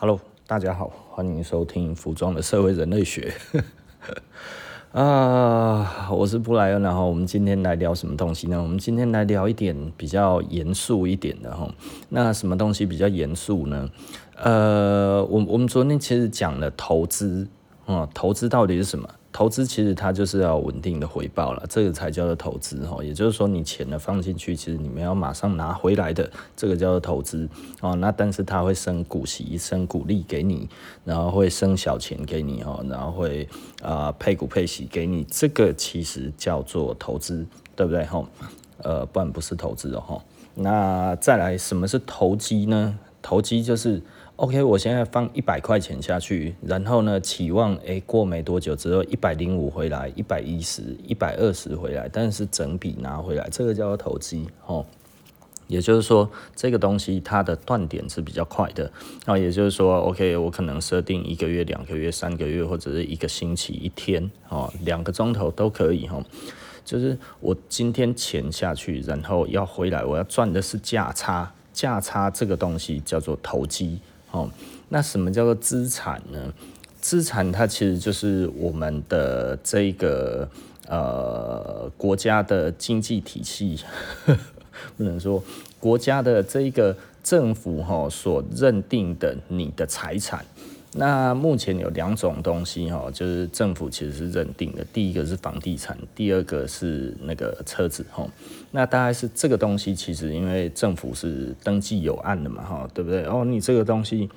Hello，大家好，欢迎收听服装的社会人类学。啊，我是布莱恩，然后我们今天来聊什么东西呢？我们今天来聊一点比较严肃一点的哈。那什么东西比较严肃呢？呃，我我们昨天其实讲了投资，嗯，投资到底是什么？投资其实它就是要稳定的回报了，这个才叫做投资哈。也就是说，你钱呢放进去，其实你们要马上拿回来的，这个叫做投资哦。那但是它会生股息、生股利给你，然后会生小钱给你哦，然后会啊、配股配息给你，这个其实叫做投资，对不对哈？呃，不然不是投资哦。那再来，什么是投机呢？投机就是。OK，我现在放一百块钱下去，然后呢，期望诶、过没多久之后一百零五回来，一百一十、一百二十回来，但是整笔拿回来，这个叫做投机哦。也就是说，这个东西它的断点是比较快的。那也就是说，OK，我可能设定一个月、两个月、三个月，或者是一个星期、一天哦，两个钟头都可以哦。就是我今天钱下去，然后要回来，我要赚的是价差，价差这个东西叫做投机。哦，那什么叫做资产呢？资产它其实就是我们的这个呃国家的经济体系，呵 呵不能说国家的这个政府哈所认定的你的财产。那目前有两种东西哈，就是政府其实是认定的，第一个是房地产，第二个是那个车子哈。那大概是这个东西，其实因为政府是登记有案的嘛哈，对不对？哦，你这个东西，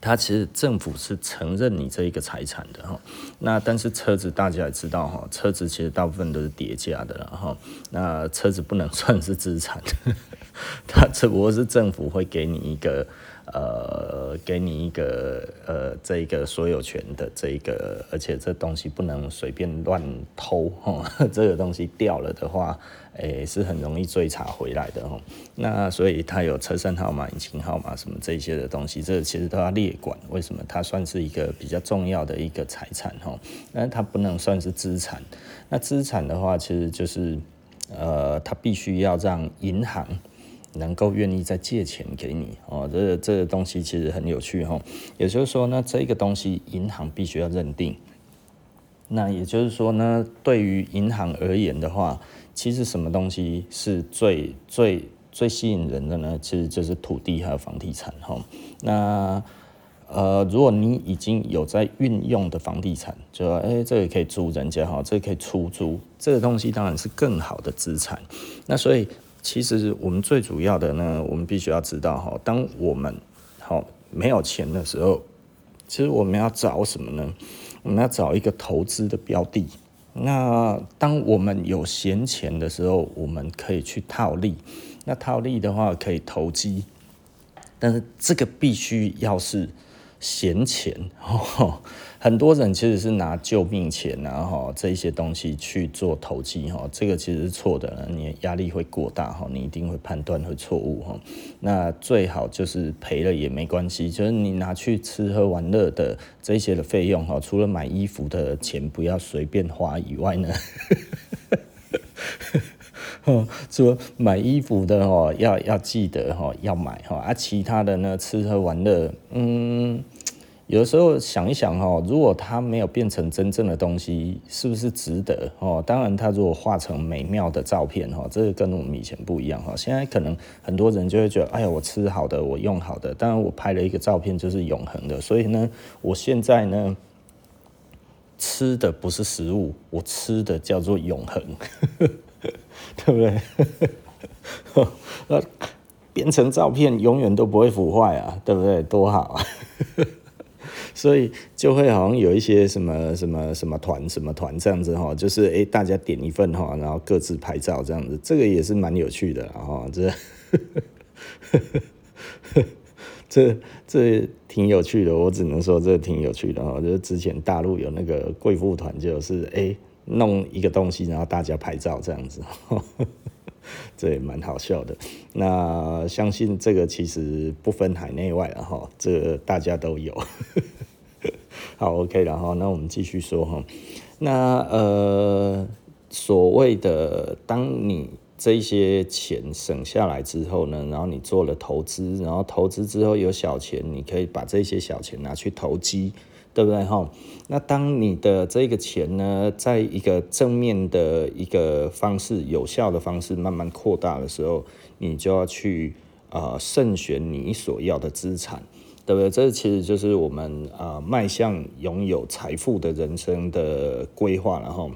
它其实政府是承认你这一个财产的哈。那但是车子大家也知道哈，车子其实大部分都是叠加的了哈。那车子不能算是资产，它只不过是政府会给你一个。呃，给你一个呃，这一个所有权的这一个，而且这东西不能随便乱偷哈，这个东西掉了的话，诶、是很容易追查回来的哈。那所以它有车身号码、引擎号码什么这些的东西，这、其实都要列管。为什么？它算是一个比较重要的一个财产哈，但是它不能算是资产。那资产的话，其实就是呃，它必须要让银行。能够愿意再借钱给你哦，这个、这个东西其实很有趣哈。也就是说呢，这个东西银行必须要认定。那也就是说呢，对于银行而言的话，其实什么东西是最最最吸引人的呢？其实就是土地还有房地产哈。那呃，如果你已经有在运用的房地产，就说哎，这个可以租人家哈，这个可以出租，这个东西当然是更好的资产。那所以。其实我们最主要的呢，我们必须要知道哈，当我们好没有钱的时候，其实我们要找什么呢？我们要找一个投资的标的。那当我们有闲钱的时候，我们可以去套利。那套利的话可以投机，但是这个必须要是。闲钱，很多人其实是拿救命钱啊，哈，这一些东西去做投机，哈，这个其实是错的，你压力会过大，哈，你一定会判断会错误，哈，那最好就是赔了也没关系，就是你拿去吃喝玩乐的这些的费用，哈，除了买衣服的钱不要随便花以外呢。说买衣服的哦，要要记得哈，要买哈啊，其他的呢，吃喝玩乐，嗯，有时候想一想哈，如果它没有变成真正的东西，是不是值得哦？当然，它如果画成美妙的照片哈，这个跟我们以前不一样哈。现在可能很多人就会觉得，哎呀，我吃好的，我用好的，当然我拍了一个照片就是永恒的，所以呢，我现在呢，吃的不是食物，我吃的叫做永恒。对不对？那变成照片永远都不会腐坏啊，对不对？多好啊！所以就会好像有一些什么什么什么团什么团这样子哈，就是诶大家点一份哈，然后各自拍照这样子，这个也是蛮有趣的哈，这 这这挺有趣的，我只能说这挺有趣的哈，就是之前大陆有那个贵妇团，就是诶弄一个东西，然后大家拍照这样子，呵 呵这也蛮好笑的。那相信这个其实不分海内外了哈，这大家都有。好，OK，然后那我们继续说哈。那呃，所谓的当你这些钱省下来之后呢，然后你做了投资，然后投资之后有小钱，你可以把这些小钱拿去投机，对不对哈？那当你的这个钱呢，在一个正面的一个方式、有效的方式慢慢扩大的时候，你就要去啊、慎选你所要的资产，对不对？这其实就是我们啊、迈向拥有财富的人生的规划，然后。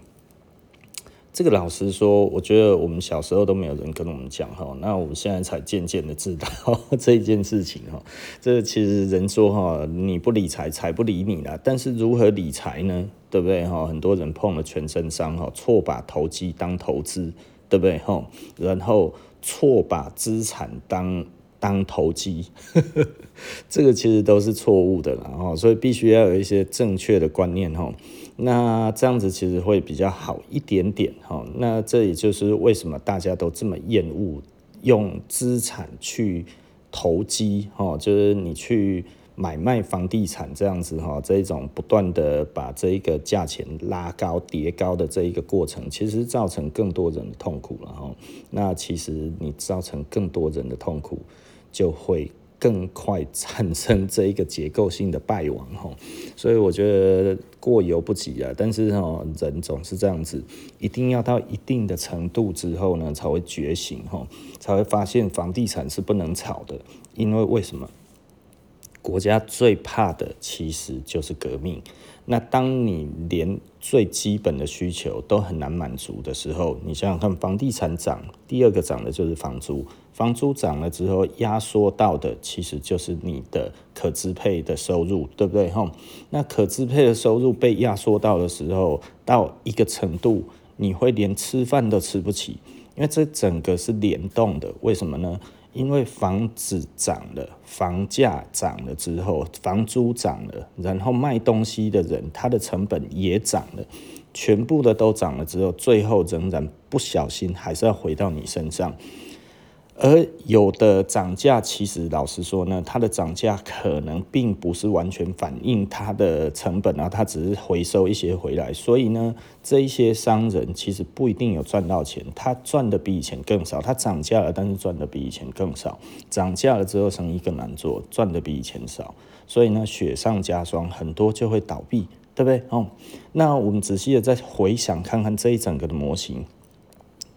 这个老实说，我觉得我们小时候都没有人跟我们讲哈，那我们现在才渐渐的知道 这一件事情哈。这其实人说哈，你不理财，财不理你啦。但是如何理财呢？对不对哈？很多人碰了全身伤哈，错把投机当投资，对不对哈？然后错把资产当当投机，这个其实都是错误的啦哈。所以必须要有一些正确的观念哈。那这样子其实会比较好一点点哈。那这也就是为什么大家都这么厌恶用资产去投机哈，就是你去买卖房地产这样子哈，这种不断的把这一个价钱拉高叠高的这一个过程，其实造成更多人的痛苦了哈。那其实你造成更多人的痛苦，就会。更快产生这一个结构性的败亡吼，所以我觉得过犹不及啊。但是吼，人总是这样子，一定要到一定的程度之后呢，才会觉醒吼，才会发现房地产是不能炒的。因为为什么？国家最怕的其实就是革命。那当你连最基本的需求都很难满足的时候，你想想看，房地产涨，第二个涨的就是房租。房租涨了之后，压缩到的其实就是你的可支配的收入，对不对？吼，那可支配的收入被压缩到的时候，到一个程度，你会连吃饭都吃不起，因为这整个是联动的。为什么呢？因为房子涨了，房价涨了之后，房租涨了，然后卖东西的人他的成本也涨了，全部的都涨了之后，最后仍然不小心还是要回到你身上。而有的涨价，其实老实说呢，它的涨价可能并不是完全反映它的成本啊，它只是回收一些回来。所以呢，这一些商人其实不一定有赚到钱，他赚的比以前更少。他涨价了，但是赚的比以前更少。涨价了之后，生意更难做，赚的比以前少。所以呢，雪上加霜，很多就会倒闭，对不对？哦，那我们仔细的再回想看看这一整个的模型，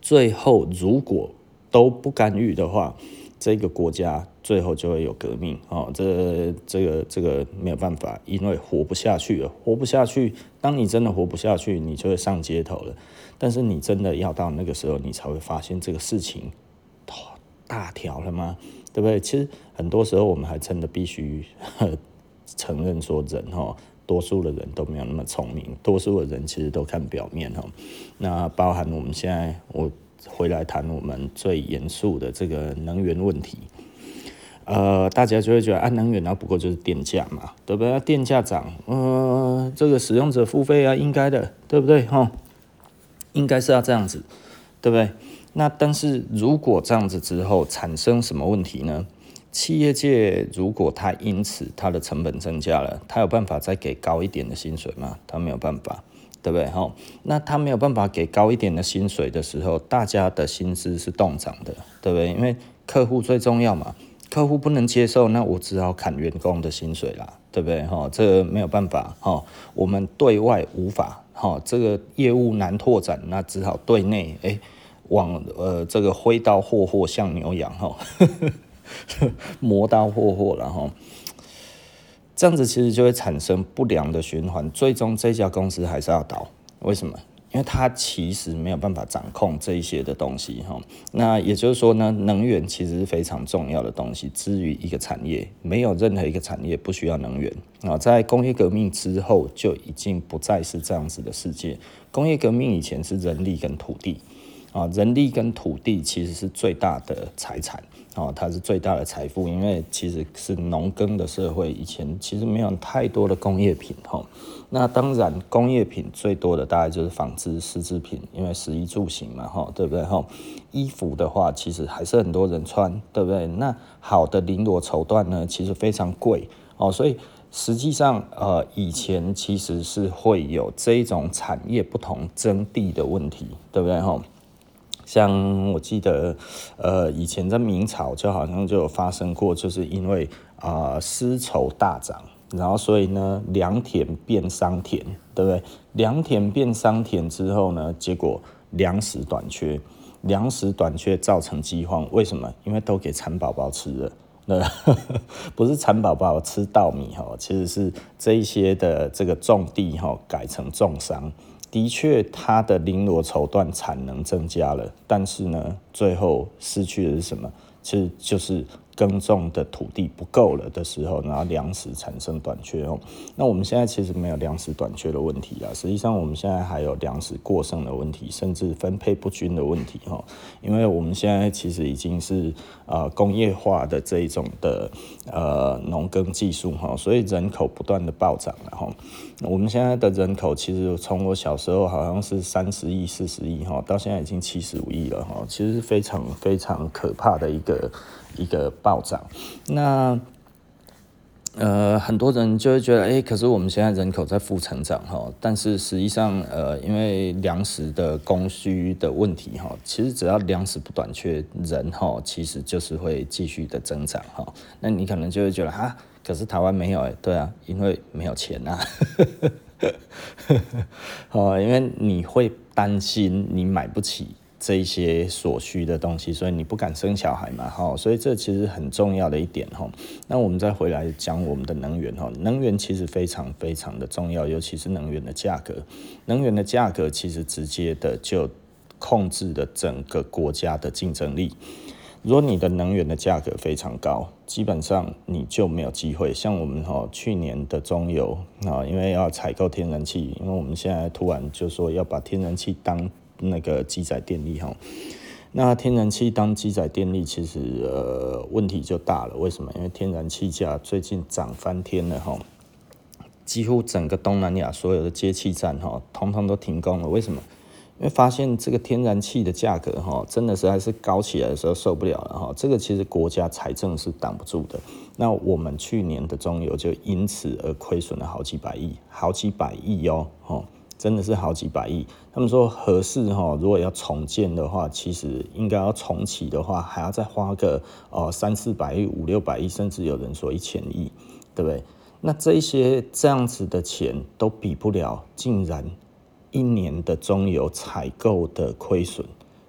最后如果。都不干预的话，这个国家最后就会有革命哦。这、这个、这个没有办法，因为活不下去了，活不下去。当你真的活不下去，你就会上街头了。但是你真的要到那个时候，你才会发现这个事情大条了吗？对不对？其实很多时候我们还真的必须 承认说，人哈，多数的人都没有那么聪明，多数的人其实都看表面哈。那包含我们现在我。回来谈我们最严肃的这个能源问题，呃，大家就会觉得啊，能源那不过就是电价嘛，对不对？电价涨，呃，这个使用者付费啊，应该的，对不对？哈，应该是要这样子，对不对？那但是如果这样子之后产生什么问题呢？企业界如果它因此它的成本增加了，它有办法再给高一点的薪水吗？它没有办法。对不对？哈，那他没有办法给高一点的薪水的时候，大家的薪资是冻涨的，对不对？因为客户最重要嘛，客户不能接受，那我只好砍员工的薪水啦，对不对？哈，这没有办法，哈，我们对外无法，哈，这个业务难拓展，那只好对内，哎，往呃这个挥刀霍霍向牛羊，哈，磨刀霍霍了，哈。这样子其实就会产生不良的循环，最终这家公司还是要倒。为什么？因为它其实没有办法掌控这一些的东西哈。那也就是说呢，能源其实是非常重要的东西。至于一个产业，没有任何一个产业不需要能源啊。在工业革命之后，就已经不再是这样子的世界。工业革命以前是人力跟土地啊，人力跟土地其实是最大的财产。哦，它是最大的财富，因为其实是农耕的社会，以前其实没有太多的工业品哈。那当然，工业品最多的大概就是纺织、丝织品，因为食衣住行嘛哈，对不对哈？衣服的话，其实还是很多人穿，对不对？那好的绫罗绸缎呢，其实非常贵哦，所以实际上呃，以前其实是会有这种产业不同征地的问题，对不对哈？像我记得，呃，以前在明朝就好像就有发生过，就是因为啊丝绸大涨，然后所以呢良田变桑田，对不对？良田变桑田之后呢，结果粮食短缺，粮食短缺造成饥荒，为什么？因为都给蚕宝宝吃了。那 不是蚕宝宝吃稻米哈，其实是这一些的这个种地哈改成种桑，的确它的绫罗绸缎产能增加了，但是呢，最后失去的是什么？其实就是。耕种的土地不够了的时候，然后粮食产生短缺哦。那我们现在其实没有粮食短缺的问题啊，实际上我们现在还有粮食过剩的问题，甚至分配不均的问题哈。因为我们现在其实已经是呃工业化的这一种的呃农耕技术哈，所以人口不断的暴涨了哈。我们现在的人口其实从我小时候好像是三十亿、四十亿哈，到现在已经七十五亿了哈，其实是非常非常可怕的一个。一个暴涨，那呃很多人就会觉得，哎、可是我们现在人口在负成长哈，但是实际上呃，因为粮食的供需的问题哈，其实只要粮食不短缺，人哈其实就是会继续的增长哈。那你可能就会觉得啊，可是台湾没有哎，对啊，因为没有钱啊，哦，因为你会担心你买不起。这些所需的东西，所以你不敢生小孩嘛，哈，所以这其实很重要的一点，哈。那我们再回来讲我们的能源，哈，能源其实非常非常的重要，尤其是能源的价格，能源的价格其实直接的就控制了整个国家的竞争力。如果你的能源的价格非常高，基本上你就没有机会。像我们哈去年的中油啊，因为要采购天然气，因为我们现在突然就说要把天然气当那个基载电力哈，那天然气当基载电力，其实呃问题就大了。为什么？因为天然气价最近涨翻天了哈，几乎整个东南亚所有的接气站哈，通通都停工了。为什么？因为发现这个天然气的价格哈，真的实在是高起来的时候受不了了哈。这个其实国家财政是挡不住的。那我们去年的中油就因此而亏损了好几百亿，好几百亿哟，哈。真的是好几百亿。他们说合适哈，如果要重建的话，其实应该要重启的话，还要再花个哦三四百亿、五六百亿，甚至有人说一千亿，对不对？那这些这样子的钱都比不了，竟然一年的中油采购的亏损，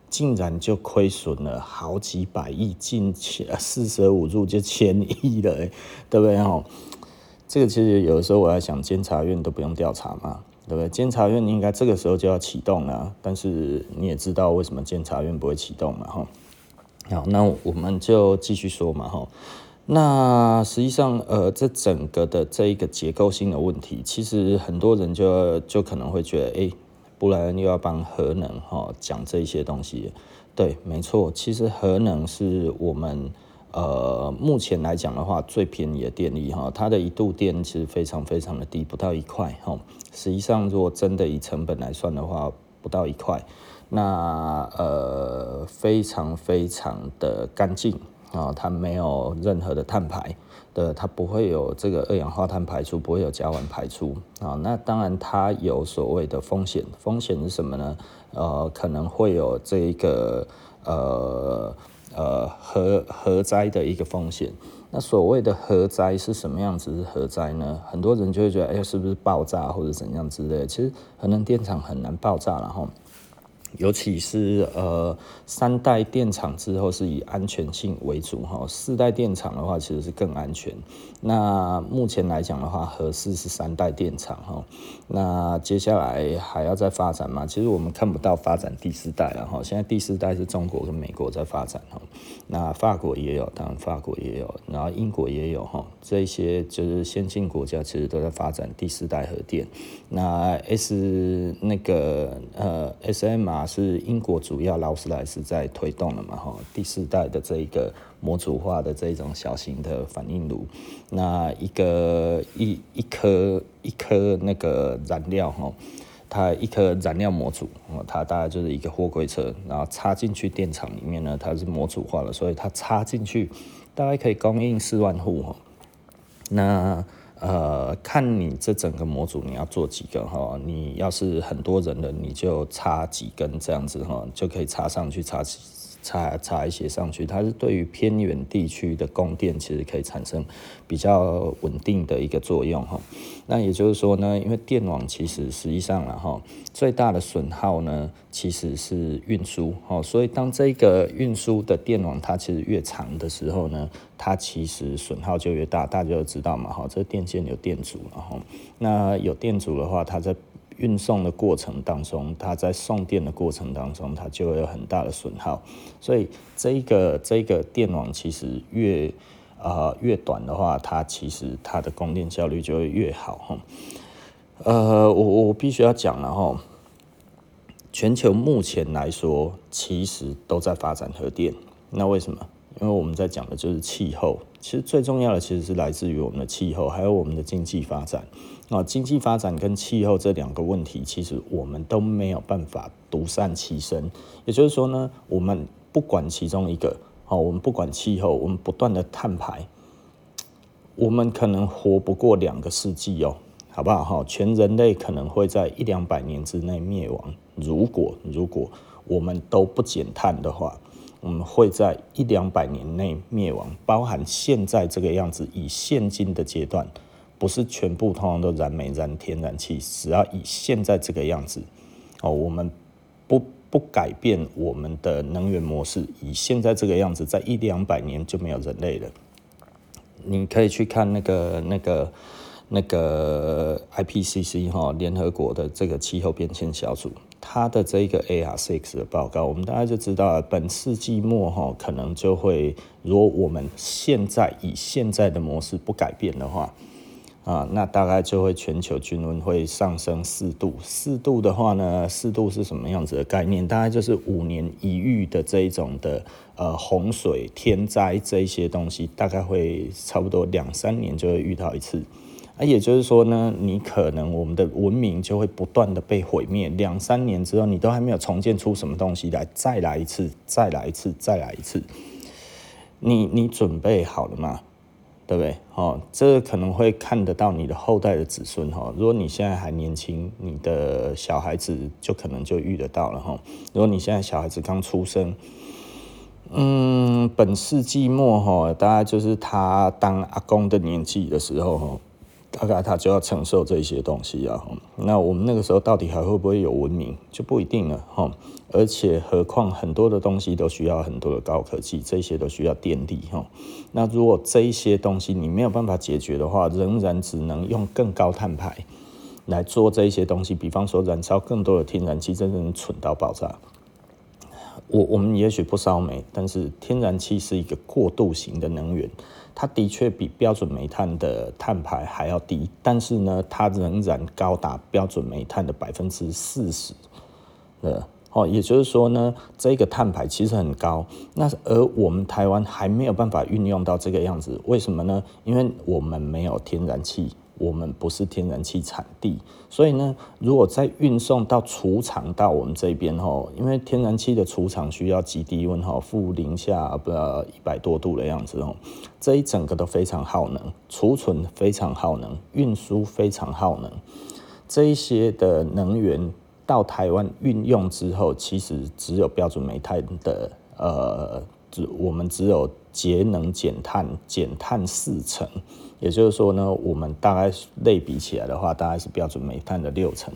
竟然就亏损了好几百亿，近千四舍五入就千亿了，对不对？哈，这个其实有的时候我在想，监察院都不用调查嘛。对不对？监察院应该这个时候就要启动了，但是你也知道为什么监察院不会启动嘛？哈，好，那我们就继续说嘛，哈。那实际上，呃，这整个的这一个结构性的问题，其实很多人就就可能会觉得，哎，布莱恩又要帮核能哈讲这些东西。对，没错，其实核能是我们。呃，目前来讲的话，最便宜的电力哈，它的一度电其实非常非常的低，不到一块哈。实际上，如果真的以成本来算的话，不到一块。那呃，非常非常的干净啊，它没有任何的碳排的，它不会有这个二氧化碳排出，不会有甲烷排出啊。那当然，它有所谓的风险，风险是什么呢？呃，可能会有这一个呃。呃，核核灾的一个风险。那所谓的核灾是什么样子？是核灾呢？很多人就会觉得，哎，是不是爆炸或者怎样之类的？其实核能电厂很难爆炸，然后。尤其是呃三代电厂之后是以安全性为主哈，四代电厂的话其实是更安全。那目前来讲的话，核四是三代电厂哈，那接下来还要再发展吗？其实我们看不到发展第四代了哈，现在第四代是中国跟美国在发展哈，那法国也有，当然法国也有，然后英国也有哈，这些就是先进国家其实都在发展第四代核电。那 S 那个呃 sm 啊。是英国主要劳斯莱斯在推动的嘛？哈，第四代的这一个模组化的这种小型的反应炉，那一个一一颗一颗那个燃料哈，它一颗燃料模组哦，它大概就是一个货柜车，然后插进去电厂里面呢，它是模组化的，所以它插进去大概可以供应四万户哈。那呃，看你这整个模组你要做几个哈，你要是很多人的，你就插几根这样子哈，就可以插上去插插插一些上去，它是对于偏远地区的供电，其实可以产生比较稳定的一个作用哈。那也就是说呢，因为电网其实实际上了哈，最大的损耗呢其实是运输哈，所以当这个运输的电网它其实越长的时候呢，它其实损耗就越大。大家都知道嘛哈，这电线有电阻，然后那有电阻的话，它在运送的过程当中，它在送电的过程当中，它就会有很大的损耗。所以这一个这一个电网其实越呃越短的话，它其实它的供电效率就会越好哈。呃，我我必须要讲了哈，全球目前来说其实都在发展核电。那为什么？因为我们在讲的就是气候。其实最重要的其实是来自于我们的气候，还有我们的经济发展。啊，经济发展跟气候这两个问题，其实我们都没有办法独善其身。也就是说呢，我们不管其中一个，好，我们不管气候，我们不断的碳排，我们可能活不过两个世纪哦，好不好？哈，全人类可能会在一两百年之内灭亡。如果如果我们都不减碳的话，我们会在一两百年内灭亡，包含现在这个样子，以现今的阶段。不是全部通通都燃煤、燃天然气，只要以现在这个样子，哦，我们不不改变我们的能源模式，以现在这个样子，在一两百年就没有人类了。你可以去看那个、那个、那个 IPCC 哈，联合国的这个气候变迁小组，它的这个 AR6 的报告，我们大家就知道了，本世纪末哈，可能就会，如果我们现在以现在的模式不改变的话。啊，那大概就会全球均温会上升四度。四度的话呢，四度是什么样子的概念？大概就是五年一遇的这一种的呃洪水、天灾这一些东西，大概会差不多两三年就会遇到一次。啊，也就是说呢，你可能我们的文明就会不断的被毁灭，两三年之后你都还没有重建出什么东西来，再来一次，再来一次，再来一次。你你准备好了吗？对不对？哦，这可能会看得到你的后代的子孙哈。如果你现在还年轻，你的小孩子就可能就遇得到了哈。如果你现在小孩子刚出生，嗯，本世纪末哈，大概就是他当阿公的年纪的时候哈。大概他就要承受这些东西啊，那我们那个时候到底还会不会有文明就不一定了哈。而且何况很多的东西都需要很多的高科技，这些都需要电力哈。那如果这一些东西你没有办法解决的话，仍然只能用更高碳排来做这些东西，比方说燃烧更多的天然气，真正蠢到爆炸。我我们也许不烧煤，但是天然气是一个过渡型的能源。它的确比标准煤炭的碳排还要低，但是呢，它仍然高达标准煤炭的百分之四十。呃，哦，也就是说呢，这个碳排其实很高。那而我们台湾还没有办法运用到这个样子，为什么呢？因为我们没有天然气。我们不是天然气产地，所以呢，如果再运送到储藏到我们这边吼，因为天然气的储藏需要极低温吼，负零下不一百多度的样子哦，这一整个都非常耗能，储存非常耗能，运输非常耗能，这一些的能源到台湾运用之后，其实只有标准煤炭的呃，只我们只有节能减碳减碳四成。也就是说呢，我们大概类比起来的话，大概是标准煤炭的六成。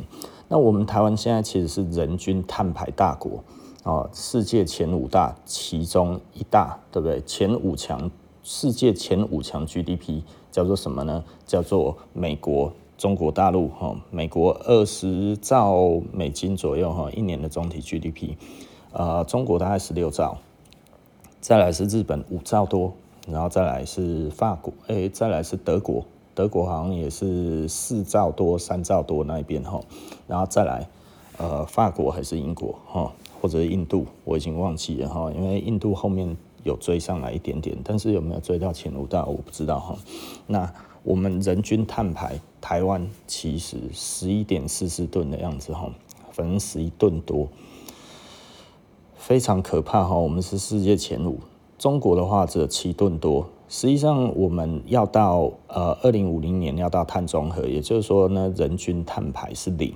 那我们台湾现在其实是人均碳排大国啊，世界前五大其中一大，对不对？前五强，世界前五强 GDP 叫做什么呢？叫做美国、中国大陆哈，美国二十兆美金左右哈，一年的总体 GDP，呃，中国大概十六兆，再来是日本五兆多。然后再来是法国，哎，再来是德国，德国好像也是四兆多、三兆多那一边哈。然后再来，呃，法国还是英国哈，或者是印度，我已经忘记了哈，因为印度后面有追上来一点点，但是有没有追到前五大我不知道哈。那我们人均碳排，台湾其实十一点四四吨的样子哈，反正十一吨多，非常可怕哈。我们是世界前五。中国的话只有七吨多，实际上我们要到呃二零五零年要到碳中和，也就是说呢，人均碳排是零。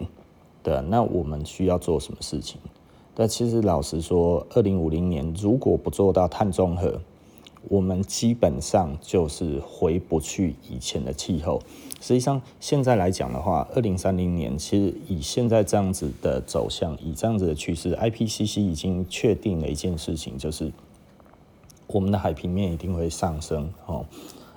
对，那我们需要做什么事情？但其实老实说，二零五零年如果不做到碳中和，我们基本上就是回不去以前的气候。实际上，现在来讲的话，二零三零年其实以现在这样子的走向，以这样子的趋势，IPCC 已经确定了一件事情，就是我们的海平面一定会上升哦。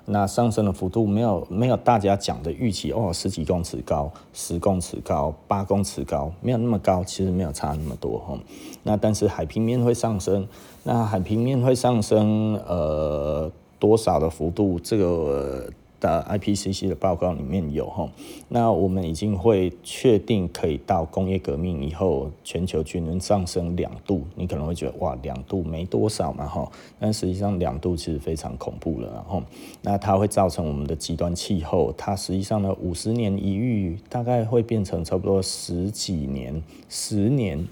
那上升的幅度没有没有大家讲的预期哦，十几公尺高、十公尺高、八公尺高，没有那么高，其实没有差那么多哈。那但是海平面会上升，那海平面会上升呃多少的幅度？这个。的 IPCC 的报告里面有哈，那我们已经会确定可以到工业革命以后，全球均温上升两度。你可能会觉得哇，两度没多少嘛哈，但实际上两度其实非常恐怖了哈。那它会造成我们的极端气候，它实际上呢五十年一遇，大概会变成差不多十几年、十年、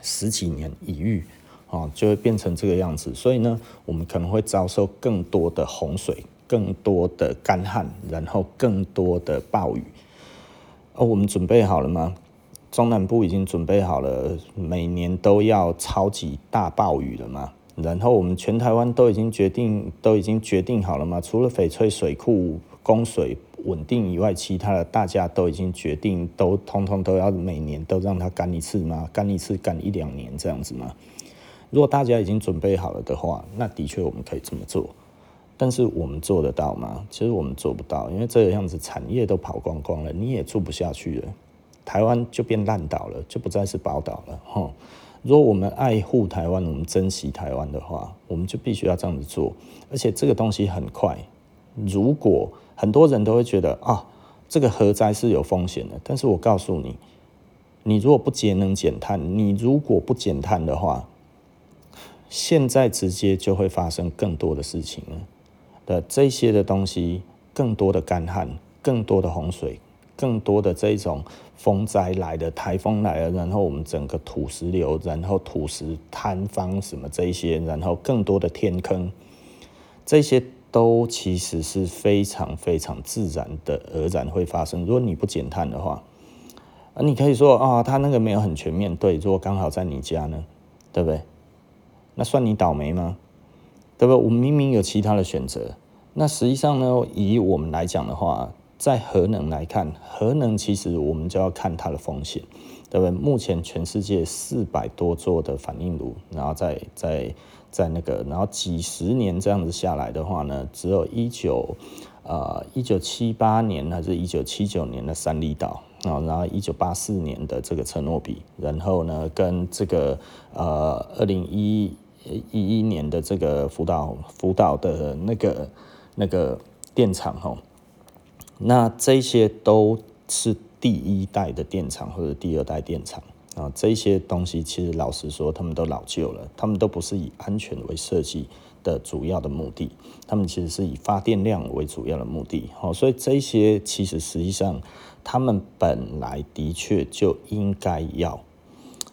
十几年一遇，啊，就会变成这个样子。所以呢，我们可能会遭受更多的洪水。更多的干旱，然后更多的暴雨，哦我们准备好了吗？中南部已经准备好了，每年都要超级大暴雨了吗？然后我们全台湾都已经决定，都已经决定好了吗？除了翡翠水库供水稳定以外，其他的大家都已经决定，都通通都要每年都让它干一次吗？干一次干一两年这样子吗？如果大家已经准备好了的话，那的确我们可以这么做。但是我们做得到吗？其实我们做不到，因为这个样子产业都跑光光了，你也做不下去了，台湾就变烂岛了，就不再是宝岛了。哈，如果我们爱护台湾，我们珍惜台湾的话，我们就必须要这样子做。而且这个东西很快，如果很多人都会觉得啊，这个核灾是有风险的，但是我告诉你，你如果不节能减碳，你如果不减碳的话，现在直接就会发生更多的事情了。的这些的东西，更多的干旱，更多的洪水，更多的这种风灾来的，台风来了，然后我们整个土石流，然后土石坍方什么这些，然后更多的天坑，这些都其实是非常非常自然的，而然会发生。如果你不减碳的话，啊，你可以说啊，它那个没有很全面对，如果刚好在你家呢，对不对？那算你倒霉吗？对不？我们明明有其他的选择。那实际上呢，以我们来讲的话，在核能来看，核能其实我们就要看它的风险，对不对？目前全世界四百多座的反应炉，然后在在在那个，然后几十年这样子下来的话呢，只有一九呃一九七八年还是一九七九年的三里岛啊，然后一九八四年的这个车诺比，然后呢跟这个呃二零一。一一年的这个福岛福岛的那个那个电厂吼，那这些都是第一代的电厂或者第二代电厂啊，这些东西其实老实说，他们都老旧了，他们都不是以安全为设计的主要的目的，他们其实是以发电量为主要的目的。哦，所以这些其实实际上他们本来的确就应该要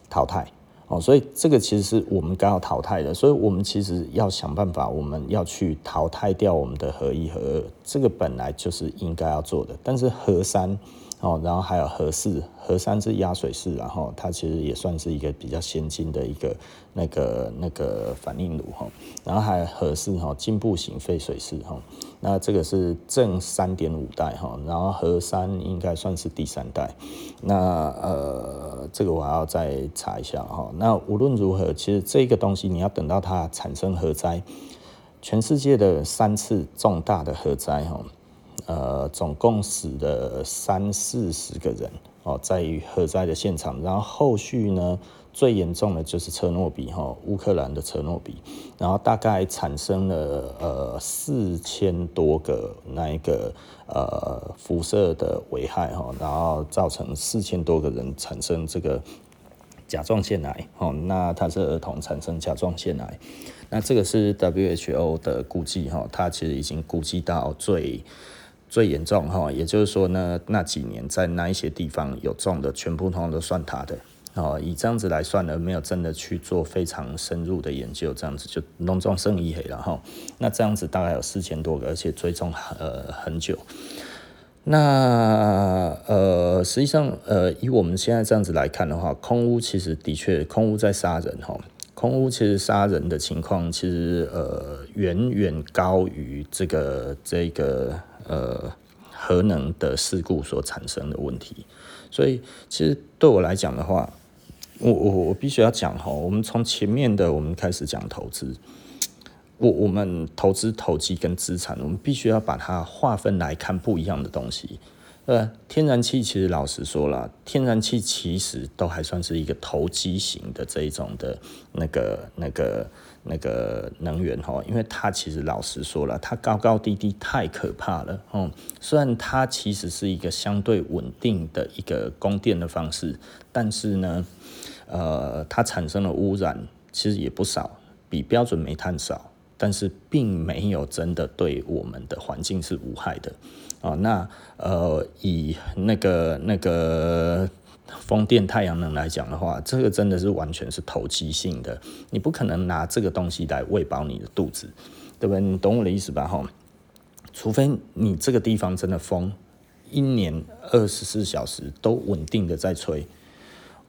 淘汰。哦，所以这个其实是我们刚要淘汰的，所以我们其实要想办法，我们要去淘汰掉我们的核一、核二，这个本来就是应该要做的，但是核三。哦，然后还有核四，核三是压水式，然后它其实也算是一个比较先进的一个那个那个反应炉哈。然后还有核四哈，进步型废水式哈。那这个是正三点五代哈，然后核三应该算是第三代。那呃，这个我还要再查一下哈。那无论如何，其实这个东西你要等到它产生核灾，全世界的三次重大的核灾哈。呃，总共死了三四十个人哦，在于核灾的现场。然后后续呢，最严重的就是车诺比哈，乌克兰的车诺比，然后大概产生了呃四千多个那一个呃辐射的危害哈，然后造成四千多个人产生这个甲状腺癌哦，那他是儿童产生甲状腺癌，那这个是 WHO 的估计哈，他其实已经估计到最。最严重哈，也就是说呢，那几年在那一些地方有中的，全部通通都算他的哦，以这样子来算，呢没有真的去做非常深入的研究，这样子就农庄生意黑了哈。那这样子大概有四千多个，而且追踪呃很久。那呃，实际上呃，以我们现在这样子来看的话，空屋其实的确空屋在杀人哈。空屋其实杀人的情况，其实呃远远高于这个这个呃核能的事故所产生的问题。所以其实对我来讲的话，我我我必须要讲哈，我们从前面的我们开始讲投资，我我们投资投机跟资产，我们必须要把它划分来看不一样的东西。呃，天然气其实老实说了，天然气其实都还算是一个投机型的这一种的那个那个那个能源哈，因为它其实老实说了，它高高低低太可怕了哦。虽然它其实是一个相对稳定的一个供电的方式，但是呢。呃，它产生的污染其实也不少，比标准煤炭少，但是并没有真的对我们的环境是无害的啊。那呃，以那个那个风电、太阳能来讲的话，这个真的是完全是投机性的，你不可能拿这个东西来喂饱你的肚子，对不对？你懂我的意思吧？哈，除非你这个地方真的风一年二十四小时都稳定的在吹。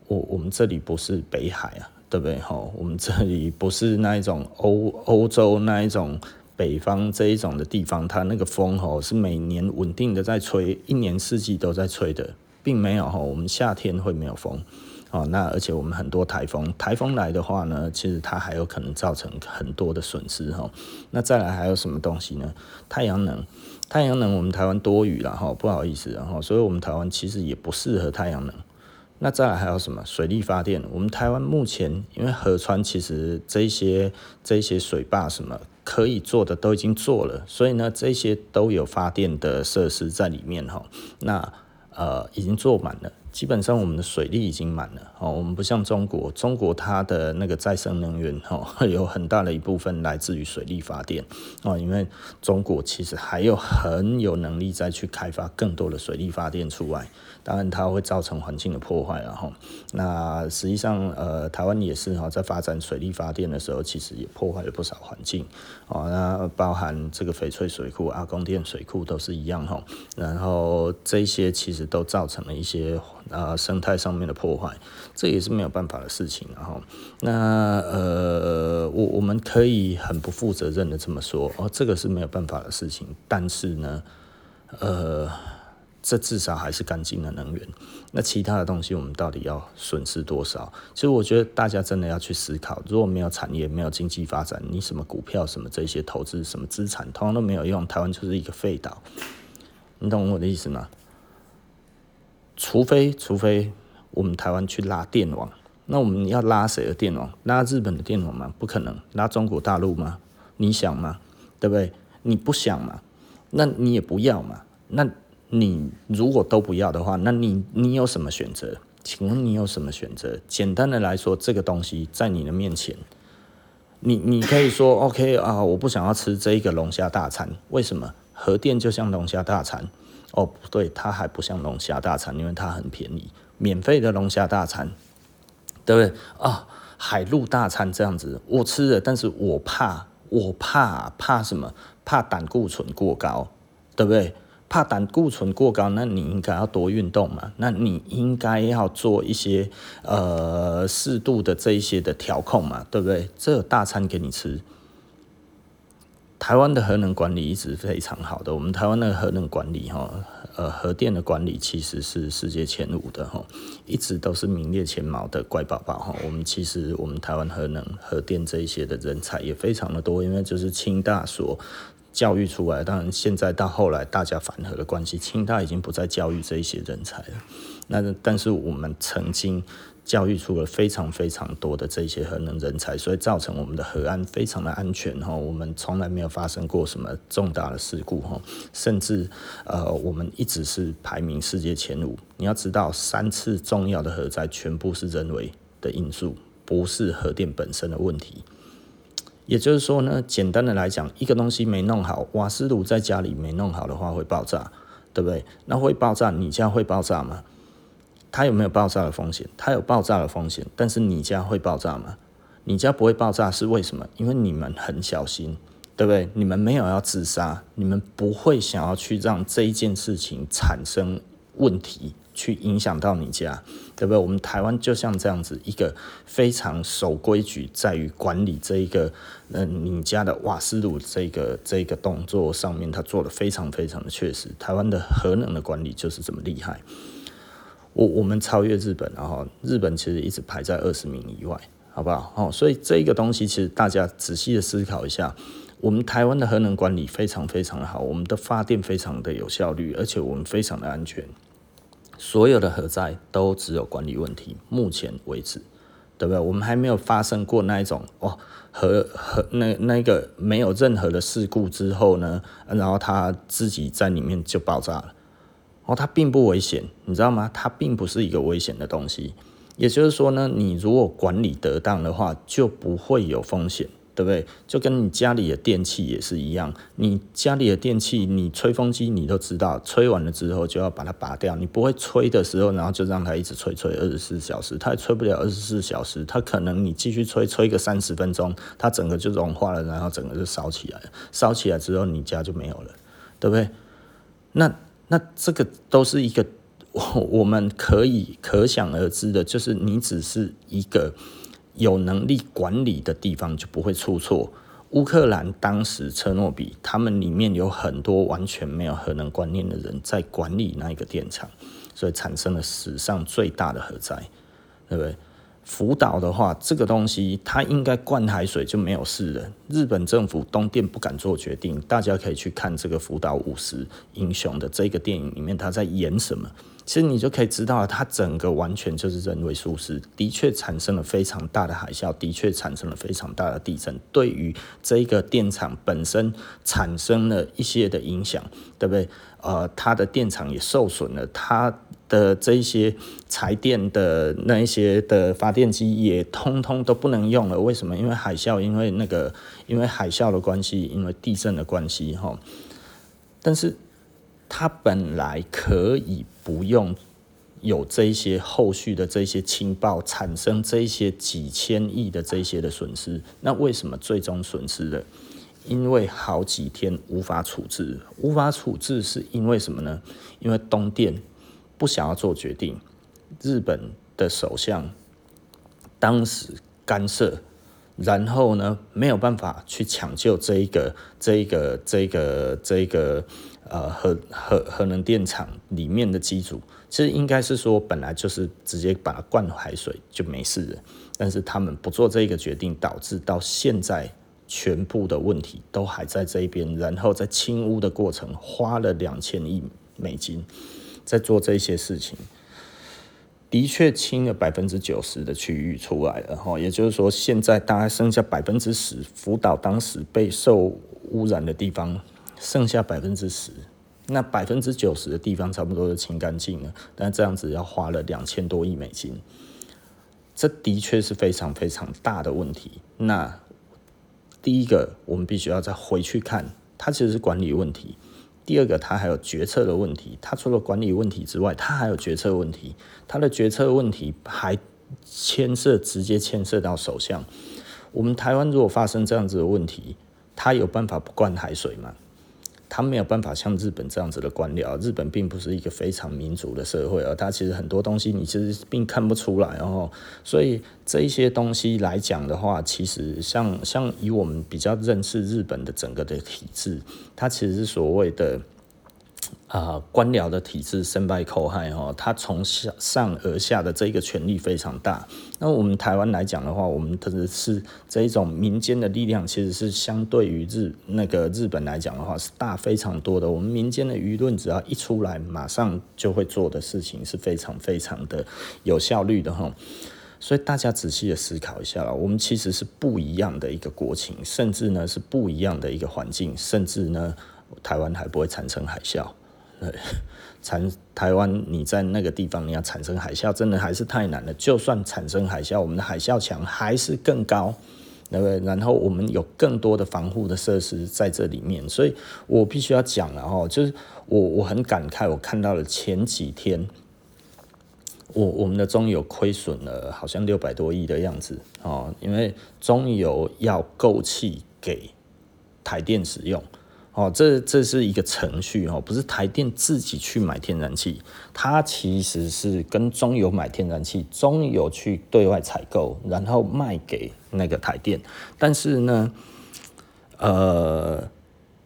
我我们这里不是北海啊，对不对？哈，我们这里不是那一种欧欧洲那一种北方这一种的地方，它那个风吼是每年稳定的在吹，一年四季都在吹的，并没有哈，我们夏天会没有风，哦，那而且我们很多台风，台风来的话呢，其实它还有可能造成很多的损失哈。那再来还有什么东西呢？太阳能，太阳能我们台湾多雨了哈，不好意思，然后所以我们台湾其实也不适合太阳能。那再来还有什么水力发电？我们台湾目前因为河川其实这些这些水坝什么可以做的都已经做了，所以呢这些都有发电的设施在里面哈。那呃已经做满了。基本上我们的水力已经满了哦，我们不像中国，中国它的那个再生能源哦，有很大的一部分来自于水力发电哦，因为中国其实还有很有能力再去开发更多的水力发电出来，当然它会造成环境的破坏了哈。那实际上呃，台湾也是哈，在发展水力发电的时候，其实也破坏了不少环境哦。那包含这个翡翠水库、阿公店水库都是一样哈。然后这些其实都造成了一些。啊，生态上面的破坏，这也是没有办法的事情。然后，那呃，我我们可以很不负责任的这么说，哦，这个是没有办法的事情。但是呢，呃，这至少还是干净的能源。那其他的东西，我们到底要损失多少？其实我觉得大家真的要去思考，如果没有产业、没有经济发展，你什么股票、什么这些投资、什么资产，通通都没有用。台湾就是一个废岛，你懂我的意思吗？除非，除非我们台湾去拉电网，那我们要拉谁的电网？拉日本的电网吗？不可能。拉中国大陆吗？你想吗？对不对？你不想嘛？那你也不要嘛？那你如果都不要的话，那你你有什么选择？请问你有什么选择？简单的来说，这个东西在你的面前，你你可以说 OK 啊，我不想要吃这一个龙虾大餐。为什么？核电就像龙虾大餐。哦，不对，它还不像龙虾大餐，因为它很便宜，免费的龙虾大餐，对不对？啊、海陆大餐这样子，我吃了，但是我怕，我怕怕什么？怕胆固醇过高，对不对？怕胆固醇过高，那你应该要多运动嘛，那你应该要做一些呃适度的这一些的调控嘛，对不对？这有大餐给你吃。台湾的核能管理一直非常好的，我们台湾的核能管理哈，呃，核电的管理其实是世界前五的哈，一直都是名列前茅的乖宝宝哈。我们其实我们台湾核能、核电这一些的人才也非常的多，因为就是清大所教育出来。当然现在到后来大家反核的关系，清大已经不再教育这一些人才了。那但是我们曾经。教育出了非常非常多的这些核能人才，所以造成我们的核安非常的安全哈。我们从来没有发生过什么重大的事故哈，甚至呃，我们一直是排名世界前五。你要知道，三次重要的核灾全部是人为的因素，不是核电本身的问题。也就是说呢，简单的来讲，一个东西没弄好，瓦斯炉在家里没弄好的话会爆炸，对不对？那会爆炸，你家会爆炸吗？它有没有爆炸的风险？它有爆炸的风险，但是你家会爆炸吗？你家不会爆炸是为什么？因为你们很小心，对不对？你们没有要自杀，你们不会想要去让这一件事情产生问题。去影响到你家，对不对？我们台湾就像这样子一个非常守规矩，在于管理这一个，呃，你家的瓦斯炉这个这个动作上面，他做的非常非常的确实。台湾的核能的管理就是这么厉害。我我们超越日本，然后日本其实一直排在二十名以外，好不好？哦，所以这个东西其实大家仔细的思考一下，我们台湾的核能管理非常非常的好，我们的发电非常的有效率，而且我们非常的安全。所有的核灾都只有管理问题，目前为止，对不对？我们还没有发生过那一种哦，核核那那个没有任何的事故之后呢，然后它自己在里面就爆炸了，哦，它并不危险，你知道吗？它并不是一个危险的东西，也就是说呢，你如果管理得当的话，就不会有风险。对不对？就跟你家里的电器也是一样，你家里的电器，你吹风机你都知道，吹完了之后就要把它拔掉。你不会吹的时候，然后就让它一直吹吹二十四小时，它也吹不了二十四小时，它可能你继续吹吹个三十分钟，它整个就融化了，然后整个就烧起来了。烧起来之后，你家就没有了，对不对？那那这个都是一个我我们可以可想而知的，就是你只是一个。有能力管理的地方就不会出错。乌克兰当时车诺比，他们里面有很多完全没有核能观念的人在管理那一个电厂，所以产生了史上最大的核灾，对不对？福岛的话，这个东西它应该灌海水就没有事了。日本政府东电不敢做决定，大家可以去看这个福岛五十英雄的这个电影里面，他在演什么？其实你就可以知道，它整个完全就是人为疏失，的确产生了非常大的海啸，的确产生了非常大的地震，对于这个电厂本身产生了一些的影响，对不对？呃，它的电厂也受损了，它的这一些柴电的那一些的发电机也通通都不能用了。为什么？因为海啸，因为那个，因为海啸的关系，因为地震的关系，哈。但是。它本来可以不用有这些后续的这些情报产生这些几千亿的这些的损失，那为什么最终损失了？因为好几天无法处置，无法处置是因为什么呢？因为东电不想要做决定，日本的首相当时干涉，然后呢没有办法去抢救这一个这一个这一个这一个。呃，核核核能电厂里面的机组，其实应该是说本来就是直接把它灌海水就没事了，但是他们不做这个决定，导致到现在全部的问题都还在这一边，然后在清污的过程花了两千亿美金在做这些事情，的确清了百分之九十的区域出来了哈，也就是说现在大概剩下百分之十，福岛当时被受污染的地方。剩下百分之十，那百分之九十的地方差不多都清干净了，但这样子要花了两千多亿美金，这的确是非常非常大的问题。那第一个，我们必须要再回去看，它其实是管理问题；第二个，它还有决策的问题。它除了管理问题之外，它还有决策问题。它的决策问题还牵涉直接牵涉到首相。我们台湾如果发生这样子的问题，它有办法不灌海水吗？他没有办法像日本这样子的官僚，日本并不是一个非常民主的社会，啊他其实很多东西你其实并看不出来哦。所以这一些东西来讲的话，其实像像以我们比较认识日本的整个的体制，它其实是所谓的。啊、官僚的体制身败口害哈，他从上而下的这一个权力非常大。那我们台湾来讲的话，我们的是这一种民间的力量，其实是相对于日那个日本来讲的话是大非常多的。我们民间的舆论只要一出来，马上就会做的事情是非常非常的有效率的哈。所以大家仔细的思考一下了，我们其实是不一样的一个国情，甚至呢是不一样的一个环境，甚至呢。台湾还不会产生海啸，对，产台湾你在那个地方你要产生海啸，真的还是太难了。就算产生海啸，我们的海啸墙还是更高，对不对？然后我们有更多的防护的设施在这里面，所以我必须要讲了哦，就是我我很感慨，我看到了前几天我我们的中油亏损了，好像六百多亿的样子哦，因为中油要购气给台电使用哦，这这是一个程序哦，不是台电自己去买天然气，它其实是跟中油买天然气，中油去对外采购，然后卖给那个台电，但是呢，呃，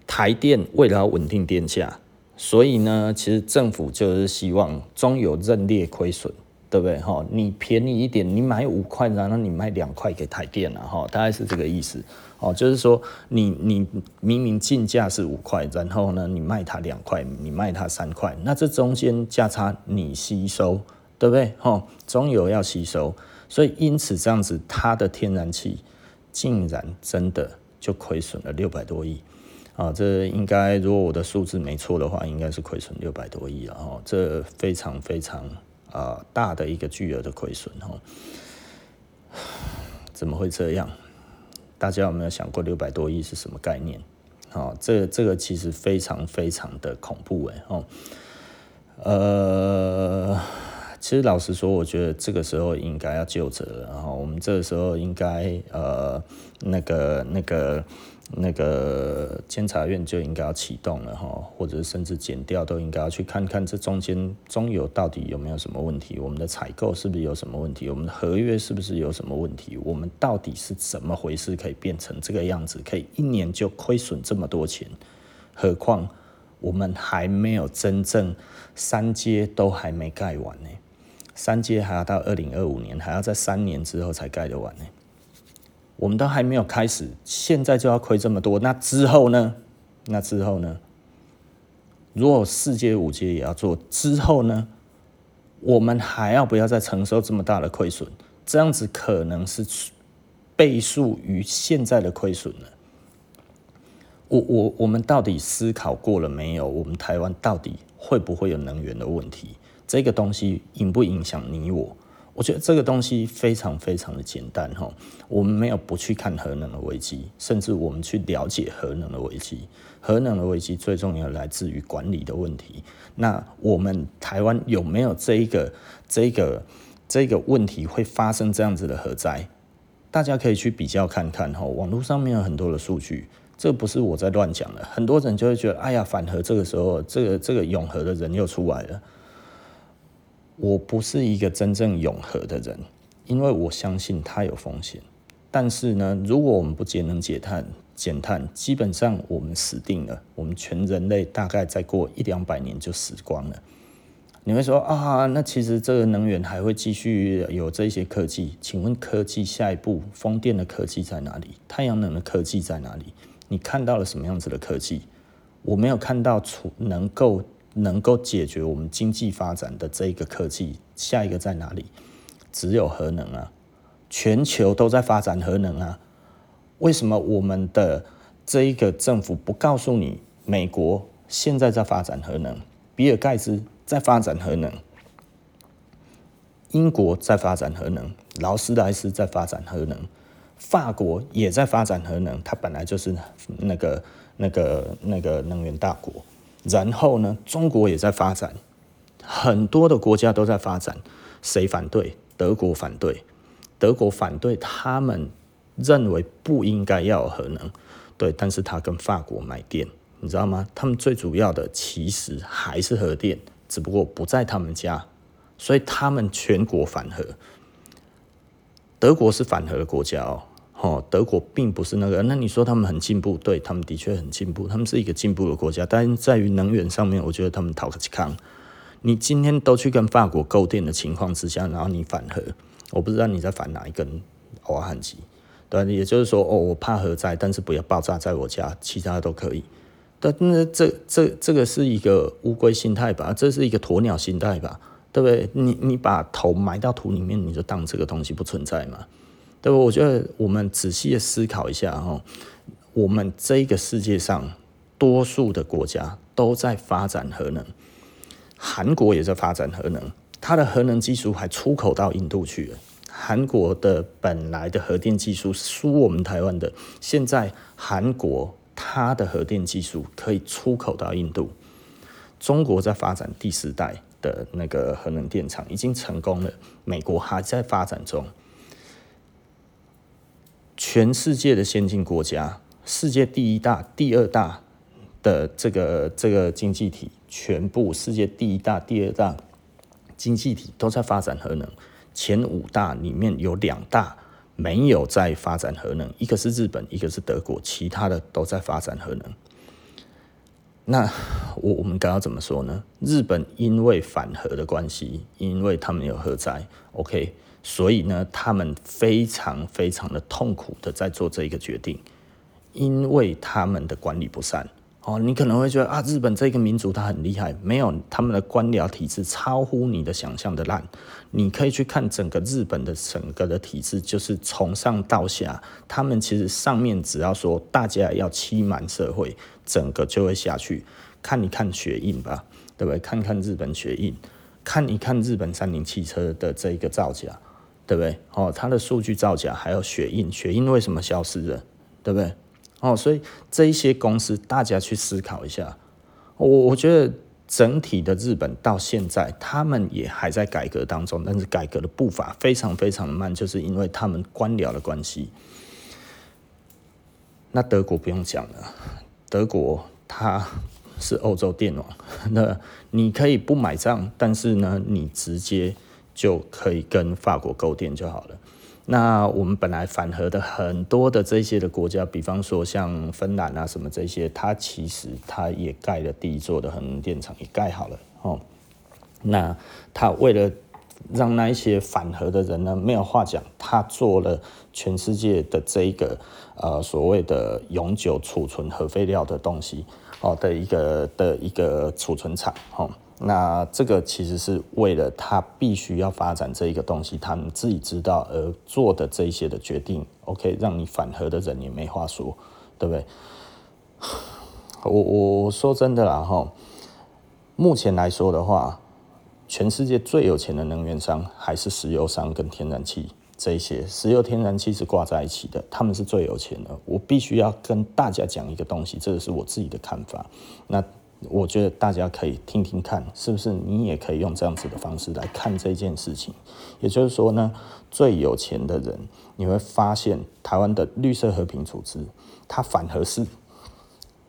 台电为了稳定电价。所以呢，其实政府就是希望中油认列亏损，对不对？哈，你便宜一点，你买五块，然后你卖两块给台电了，哈，大概是这个意思。哦，就是说你你明明进价是五块，然后呢，你卖它两块，你卖它三块，那这中间价差你吸收，对不对？哈，中油要吸收，所以因此这样子，它的天然气竟然真的就亏损了六百多亿。啊，这应该如果我的数字没错的话，应该是亏损六百多亿了哈，这非常非常啊大的一个巨额的亏损哈。怎么会这样？大家有没有想过六百多亿是什么概念？啊，这这个其实非常非常的恐怖哎哦。呃，其实老实说，我觉得这个时候应该要就责了，然后我们这个时候应该呃那个那个。那个监察院就应该要启动了哈，或者甚至减掉都应该要去看看这中间中油到底有没有什么问题，我们的采购是不是有什么问题，我们的合约是不是有什么问题，我们到底是怎么回事可以变成这个样子，可以一年就亏损这么多钱？何况我们还没有真正三阶都还没盖完呢，三阶还要到二零二五年，还要在三年之后才盖得完呢。我们都还没有开始，现在就要亏这么多，那之后呢？那之后呢？如果四阶五阶也要做，之后呢？我们还要不要再承受这么大的亏损？这样子可能是倍数于现在的亏损了。我我我们到底思考过了没有？我们台湾到底会不会有能源的问题？这个东西影不影响你我？我觉得这个东西非常非常的简单哈，我们没有不去看核能的危机，甚至我们去了解核能的危机。核能的危机最重要来自于管理的问题。那我们台湾有没有这一个这一个这个问题会发生这样子的核灾？大家可以去比较看看哈，网络上面有很多的数据，这不是我在乱讲的。很多人就会觉得，哎呀，反核这个时候，这个这个永和的人又出来了。我不是一个真正永和的人，因为我相信它有风险。但是呢，如果我们不节能减碳，减碳基本上我们死定了。我们全人类大概再过一两百年就死光了。你会说啊，那其实这个能源还会继续有这些科技？请问科技下一步，风电的科技在哪里？太阳能的科技在哪里？你看到了什么样子的科技？我没有看到出能够。能够解决我们经济发展的这一个科技，下一个在哪里？只有核能啊！全球都在发展核能啊！为什么我们的这一个政府不告诉你，美国现在在发展核能，比尔盖茨在发展核能，英国在发展核能，劳斯莱斯在发展核能，法国也在发展核能，它本来就是那个那个那个能源大国。然后呢，中国也在发展，很多的国家都在发展。谁反对？德国反对。德国反对，他们认为不应该要有核能。对，但是他跟法国买电，你知道吗？他们最主要的其实还是核电，只不过不在他们家，所以他们全国反核。德国是反核的国家哦。哦，德国并不是那个，那你说他们很进步，对，他们的确很进步，他们是一个进步的国家，但在于能源上面，我觉得他们讨个康。你今天都去跟法国购电的情况之下，然后你反核，我不知道你在反哪一根瓦罕机，对，也就是说，哦，我怕核灾，但是不要爆炸在我家，其他都可以。但那这这这个是一个乌龟心态吧？这是一个鸵鸟心态吧？对不对？你你把头埋到土里面，你就当这个东西不存在嘛？对？我觉得我们仔细的思考一下哈，我们这个世界上多数的国家都在发展核能，韩国也在发展核能，它的核能技术还出口到印度去了。韩国的本来的核电技术输我们台湾的，现在韩国它的核电技术可以出口到印度。中国在发展第四代，的那个核能电厂已经成功了，美国还在发展中。全世界的先进国家，世界第一大、第二大的这个这个经济体，全部世界第一大、第二大经济体都在发展核能。前五大里面有两大没有在发展核能，一个是日本，一个是德国，其他的都在发展核能。那我我们该要怎么说呢？日本因为反核的关系，因为他们有核灾，OK。所以呢，他们非常非常的痛苦的在做这一个决定，因为他们的管理不善。哦，你可能会觉得啊，日本这个民族他很厉害，没有他们的官僚体制超乎你的想象的烂。你可以去看整个日本的整个的体制，就是从上到下，他们其实上面只要说大家要欺瞒社会，整个就会下去。看一看血印吧，对不对？看看日本血印，看一看日本三菱汽车的这一个造假。对不对？哦，它的数据造假，还有血印，血印为什么消失了？对不对？哦，所以这一些公司，大家去思考一下。我我觉得整体的日本到现在，他们也还在改革当中，但是改革的步伐非常非常的慢，就是因为他们官僚的关系。那德国不用讲了，德国它是欧洲电网，那你可以不买账，但是呢，你直接。就可以跟法国购电就好了。那我们本来反核的很多的这些的国家，比方说像芬兰啊什么这些，它其实它也盖了第一座的核能电厂，也盖好了哦。那他为了让那一些反核的人呢没有话讲，他做了全世界的这一个呃所谓的永久储存核废料的东西哦的一个的一个储存厂哦。那这个其实是为了他必须要发展这一个东西，他们自己知道而做的这一些的决定。OK，让你反核的人也没话说，对不对？我我说真的啦哈，目前来说的话，全世界最有钱的能源商还是石油商跟天然气这一些，石油天然气是挂在一起的，他们是最有钱的。我必须要跟大家讲一个东西，这个是我自己的看法。那。我觉得大家可以听听看，是不是你也可以用这样子的方式来看这件事情？也就是说呢，最有钱的人，你会发现台湾的绿色和平组织，它反核四，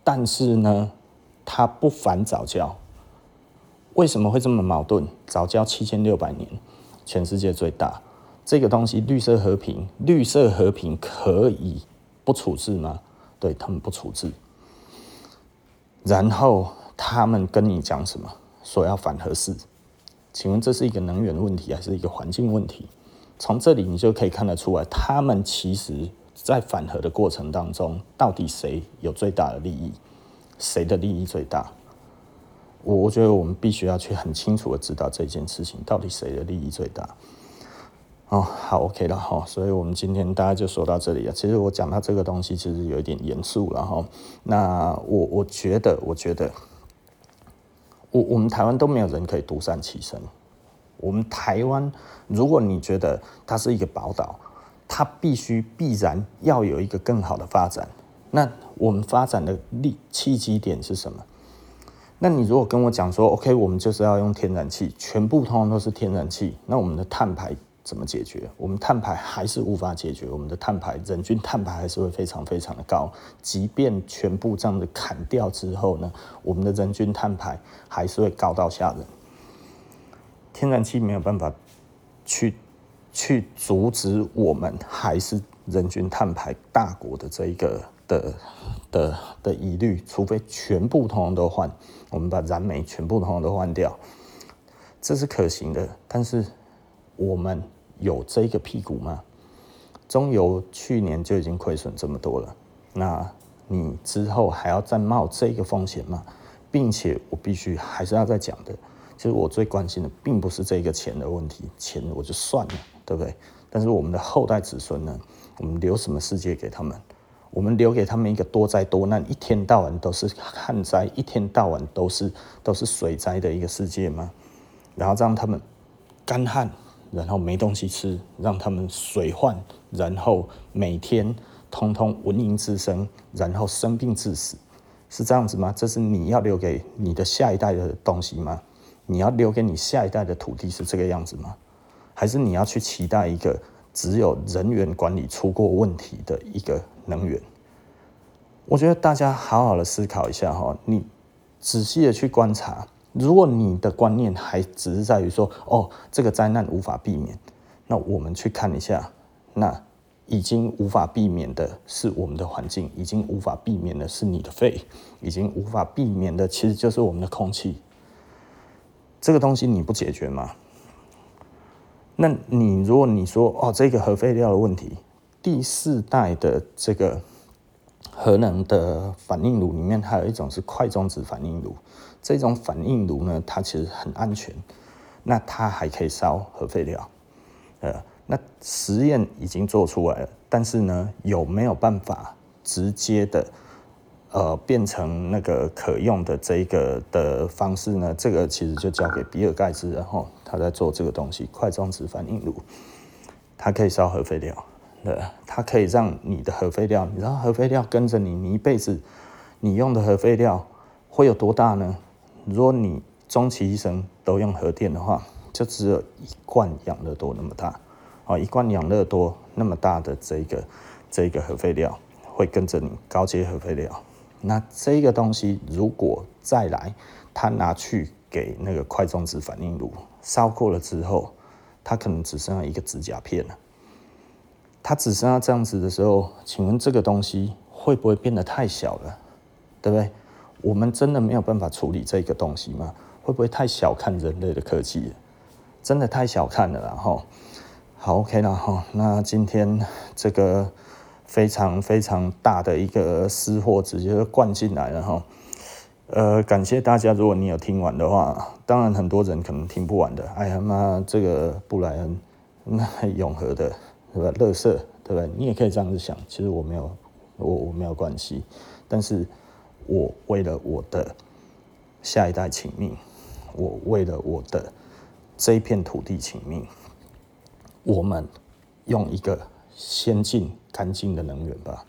但是呢，它不反早教。为什么会这么矛盾？早教七千六百年，全世界最大，这个东西绿色和平，绿色和平可以不处置吗？对，他们不处置，然后。他们跟你讲什么？说要反核四，请问这是一个能源问题还是一个环境问题？从这里你就可以看得出来，他们其实在反核的过程当中，到底谁有最大的利益？谁的利益最大？我我觉得我们必须要去很清楚的知道这件事情，到底谁的利益最大？哦，好，OK 了哈，所以我们今天大家就说到这里了。其实我讲到这个东西，其实有一点严肃了哈。那我我觉得，我觉得。我我们台湾都没有人可以独善其身。我们台湾，如果你觉得它是一个宝岛，它必须必然要有一个更好的发展。那我们发展的利契机点是什么？那你如果跟我讲说，OK，我们就是要用天然气，全部通通都是天然气，那我们的碳排。怎么解决？我们碳排还是无法解决，我们的碳排人均碳排还是会非常非常的高。即便全部这样子砍掉之后呢，我们的人均碳排还是会高到吓人。天然气没有办法去去阻止我们还是人均碳排大国的这一个的的的疑虑，除非全部通通都换，我们把燃煤全部通通都换掉，这是可行的，但是。我们有这个屁股吗？中油去年就已经亏损这么多了，那你之后还要再冒这个风险吗？并且我必须还是要再讲的，其实我最关心的并不是这个钱的问题，钱我就算了，对不对？但是我们的后代子孙呢？我们留什么世界给他们？我们留给他们一个多灾多难，一天到晚都是旱灾，一天到晚都是都是水灾的一个世界吗？然后让他们干旱。然后没东西吃，让他们水患，然后每天通通蚊蝇滋生，然后生病致死，是这样子吗？这是你要留给你的下一代的东西吗？你要留给你下一代的土地是这个样子吗？还是你要去期待一个只有人员管理出过问题的一个能源？我觉得大家好好的思考一下哈，你仔细的去观察，如果你的观念还只是在于说，哦，这个灾难无法避免，那我们去看一下，那已经无法避免的是我们的环境，已经无法避免的是你的肺，已经无法避免的其实就是我们的空气。这个东西你不解决吗？那你如果你说哦，这个核废料的问题，第四代的这个。核能的反应炉里面还有一种是快中子反应炉，这种反应炉呢，它其实很安全，那它还可以烧核废料，呃，那实验已经做出来了，但是呢，有没有办法直接的呃变成那个可用的这个的方式呢？这个其实就交给比尔盖茨，然后他在做这个东西，快中子反应炉，它可以烧核废料。对，它可以让你的核废料，你知道核废料跟着你，你一辈子，你用的核废料会有多大呢？如果你终其一生都用核电的话，就只有一罐养乐多那么大，啊，一罐养乐多那么大的这个这个核废料会跟着你高阶核废料。那这个东西如果再来，它拿去给那个快中子反应炉烧过了之后，它可能只剩下一个指甲片了。它只剩下这样子的时候，请问这个东西会不会变得太小了？对不对？我们真的没有办法处理这个东西吗？会不会太小看人类的科技？真的太小看了，然后好 OK 了哈。那今天这个非常非常大的一个私货直接灌进来了哈。呃，感谢大家，如果你有听完的话，当然很多人可能听不完的。哎呀妈，这个布莱恩那永和的。对吧？垃圾，对不对？你也可以这样子想。其实我没有，我我没有关系。但是，我为了我的下一代请命，我为了我的这一片土地请命。我们用一个先进、干净的能源吧，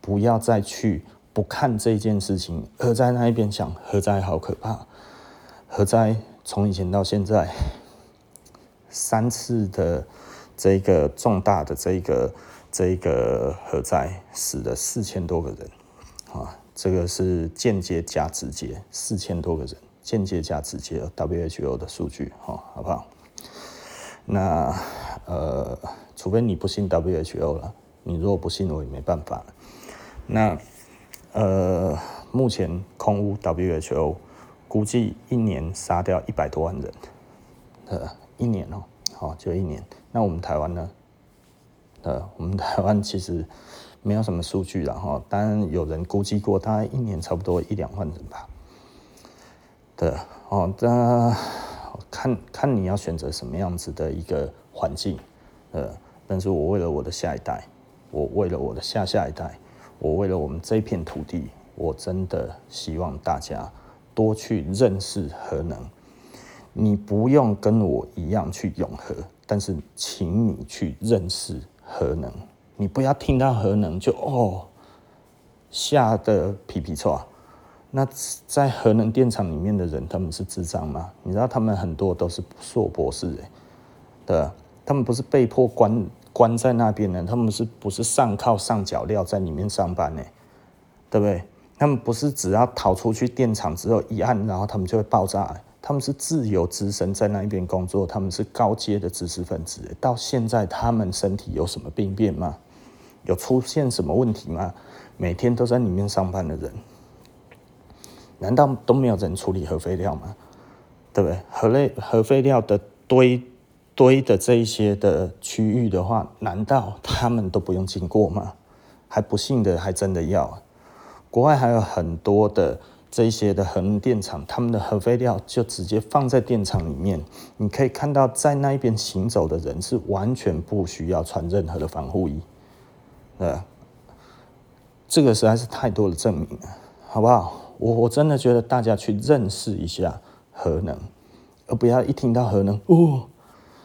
不要再去不看这件事情，而在那一边想核灾好可怕。核灾从以前到现在三次的。这个重大的这个这个核灾死了四千多个人啊，这个是间接加直接四千多个人，间接加直接 WHO 的数据哈，好不好？那呃，除非你不信 WHO 了，你如果不信，我也没办法。那呃，目前空污 WHO 估计一年杀掉一百多万人，呃，一年哦，好，就一年。那我们台湾呢？呃，我们台湾其实没有什么数据了哈。当然有人估计过，大概一年差不多一两万人吧。对，哦，那看看你要选择什么样子的一个环境，呃，但是我为了我的下一代，我为了我的下下一代，我为了我们这片土地，我真的希望大家多去认识核能。你不用跟我一样去永核。但是，请你去认识核能，你不要听到核能就哦吓得皮皮臭啊。那在核能电厂里面的人，他们是智障吗？你知道他们很多都是硕博士哎，对，他们不是被迫关关在那边的，他们是不是上靠上脚镣在里面上班呢？对不对？他们不是只要逃出去电厂之后一按，然后他们就会爆炸。他们是自由之身在那一边工作，他们是高阶的知识分子。到现在，他们身体有什么病变吗？有出现什么问题吗？每天都在里面上班的人，难道都没有人处理核废料吗？对不对？核类核废料的堆堆的这一些的区域的话，难道他们都不用经过吗？还不信的，还真的要。国外还有很多的。这一些的核电厂，他们的核废料就直接放在电厂里面。你可以看到，在那一边行走的人是完全不需要穿任何的防护衣。呃，这个实在是太多的证明了，好不好？我我真的觉得大家去认识一下核能，而不要一听到核能，哦，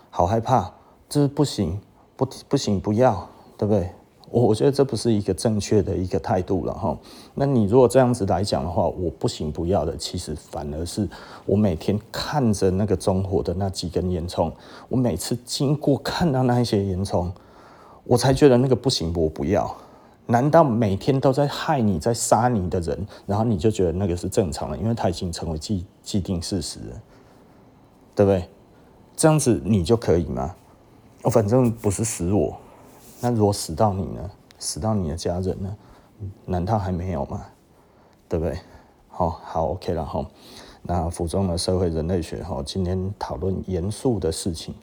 好害怕，这不行，不不行，不要，对不对？我我觉得这不是一个正确的一个态度了哈。那你如果这样子来讲的话，我不行不要的，其实反而是我每天看着那个中火的那几根烟囱，我每次经过看到那一些烟囱，我才觉得那个不行，我不要。难道每天都在害你、在杀你的人，然后你就觉得那个是正常的？因为它已经成为既既定事实了，对不对？这样子你就可以吗？我反正不是死我。那如果死到你呢？死到你的家人呢？难道还没有吗？对不对？好，好，OK 了哈。那府中的社会人类学哈，今天讨论严肃的事情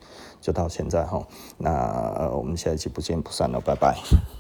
就到现在哈。那我们下一期不见不散了，拜拜。